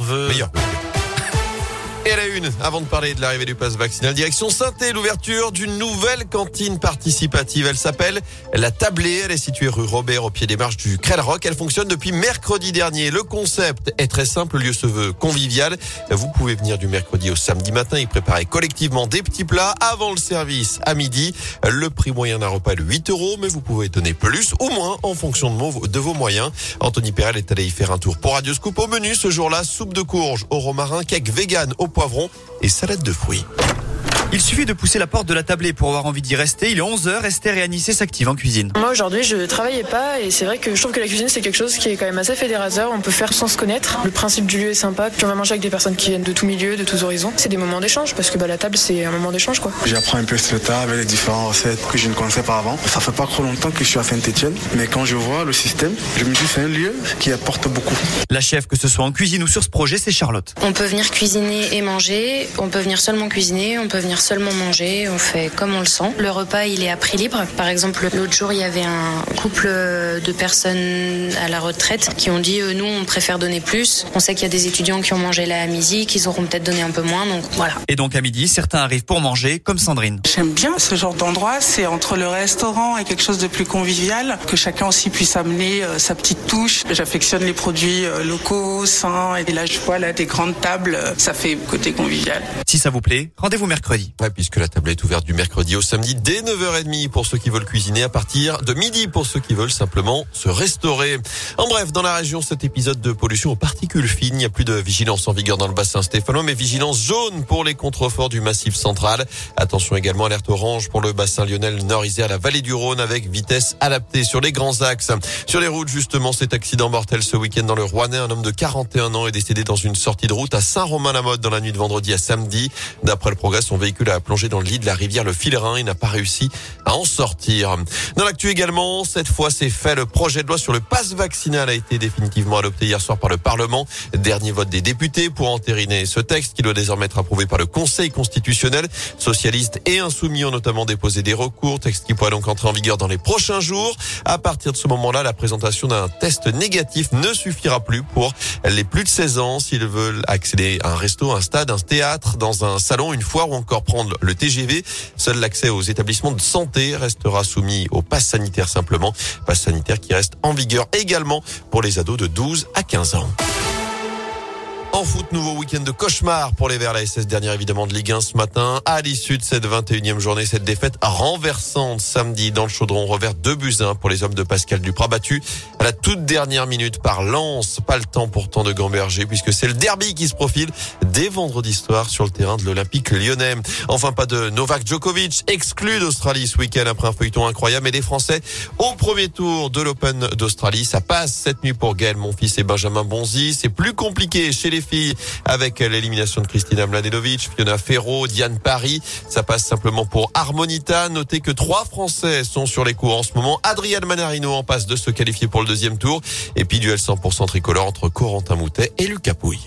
Vœux. Meilleur. Et à la une, avant de parler de l'arrivée du pass vaccinal, direction saint l'ouverture d'une nouvelle cantine participative. Elle s'appelle La Tablée. Elle est située rue Robert au pied des marches du Crel Rock. Elle fonctionne depuis mercredi dernier. Le concept est très simple. Le lieu se veut convivial. Vous pouvez venir du mercredi au samedi matin et préparer collectivement des petits plats avant le service à midi. Le prix moyen d'un repas est de 8 euros, mais vous pouvez donner plus ou moins en fonction de vos moyens. Anthony Perel est allé y faire un tour pour Radio Scoop. Au menu ce jour-là, soupe de courge au romarin, cake vegan au poivron et salade de fruits. Il suffit de pousser la porte de la tablée pour avoir envie d'y rester. Il est 11h, Esther et Anissé s'activent en cuisine. Moi aujourd'hui je travaillais pas et c'est vrai que je trouve que la cuisine c'est quelque chose qui est quand même assez fédérateur. On peut faire sans se connaître. Le principe du lieu est sympa. Puis on va manger avec des personnes qui viennent de tous milieux, de tous horizons. C'est des moments d'échange parce que bah, la table c'est un moment d'échange quoi. J'apprends un peu ce tas avec les différentes recettes que je ne connaissais pas avant. Ça fait pas trop longtemps que je suis à Saint-Etienne, mais quand je vois le système, je me dis c'est un lieu qui apporte beaucoup. La chef, que ce soit en cuisine ou sur ce projet, c'est Charlotte. On peut venir cuisiner et manger. On peut venir seulement cuisiner. On peut venir seulement manger on fait comme on le sent. Le repas, il est à prix libre. Par exemple, l'autre jour, il y avait un couple de personnes à la retraite qui ont dit, euh, nous, on préfère donner plus. On sait qu'il y a des étudiants qui ont mangé là à midi, qu'ils auront peut-être donné un peu moins, donc voilà. Et donc à midi, certains arrivent pour manger, comme Sandrine. J'aime bien ce genre d'endroit. C'est entre le restaurant et quelque chose de plus convivial, que chacun aussi puisse amener euh, sa petite touche. J'affectionne les produits euh, locaux, sains, et là, je vois là des grandes tables. Ça fait côté convivial. Si ça vous plaît, rendez-vous mercredi. Puisque la table est ouverte du mercredi au samedi dès 9h30 pour ceux qui veulent cuisiner à partir de midi pour ceux qui veulent simplement se restaurer. En bref, dans la région, cet épisode de pollution aux particules fines, il n'y a plus de vigilance en vigueur dans le bassin stéphanois, mais vigilance jaune pour les contreforts du massif central. Attention également, alerte orange pour le bassin lyonnais, nord à la vallée du Rhône avec vitesse adaptée sur les grands axes. Sur les routes, justement, cet accident mortel ce week-end dans le Rouennais, un homme de 41 ans est décédé dans une sortie de route à Saint-Romain-la-Motte dans la nuit de vendredi à samedi. D'après le progrès, son véhicule a plongé dans le lit de la rivière le Filerin. Il n'a pas réussi à en sortir. Dans l'actu également, cette fois c'est fait. Le projet de loi sur le passe vaccinal a été définitivement adopté hier soir par le Parlement. Dernier vote des députés pour entériner ce texte qui doit désormais être approuvé par le Conseil constitutionnel. Socialistes et insoumis ont notamment déposé des recours. Texte qui pourrait donc entrer en vigueur dans les prochains jours. À partir de ce moment-là, la présentation d'un test négatif ne suffira plus pour les plus de 16 ans s'ils veulent accéder à un resto, un stade, un théâtre, dans un salon, une foire ou encore prendre le TGV. Seul l'accès aux établissements de santé restera soumis au pass sanitaire simplement. Pass sanitaire qui reste en vigueur également pour les ados de 12 à 15 ans. En foot, nouveau week-end de cauchemar pour les Verts. La SS dernière évidemment de Ligue 1 ce matin. À l'issue de cette 21e journée, cette défaite renversante samedi dans le chaudron revers de buts pour les hommes de Pascal Duprat battu à la toute dernière minute par Lens. Pas le temps pourtant de gamberger puisque c'est le derby qui se profile dès vendredi soir sur le terrain de l'Olympique lyonnais. Enfin, pas de Novak Djokovic exclu d'Australie ce week-end après un feuilleton incroyable et des Français au premier tour de l'Open d'Australie. Ça passe cette nuit pour Gaël Monfils et Benjamin Bonzi. C'est plus compliqué chez les avec l'élimination de Christina Mladenovic, Fiona Ferro, Diane Paris. Ça passe simplement pour Harmonita. Notez que trois Français sont sur les cours en ce moment. Adrian Manarino en passe de se qualifier pour le deuxième tour. Et puis duel 100% tricolore entre Corentin Moutet et Lucas Pouille.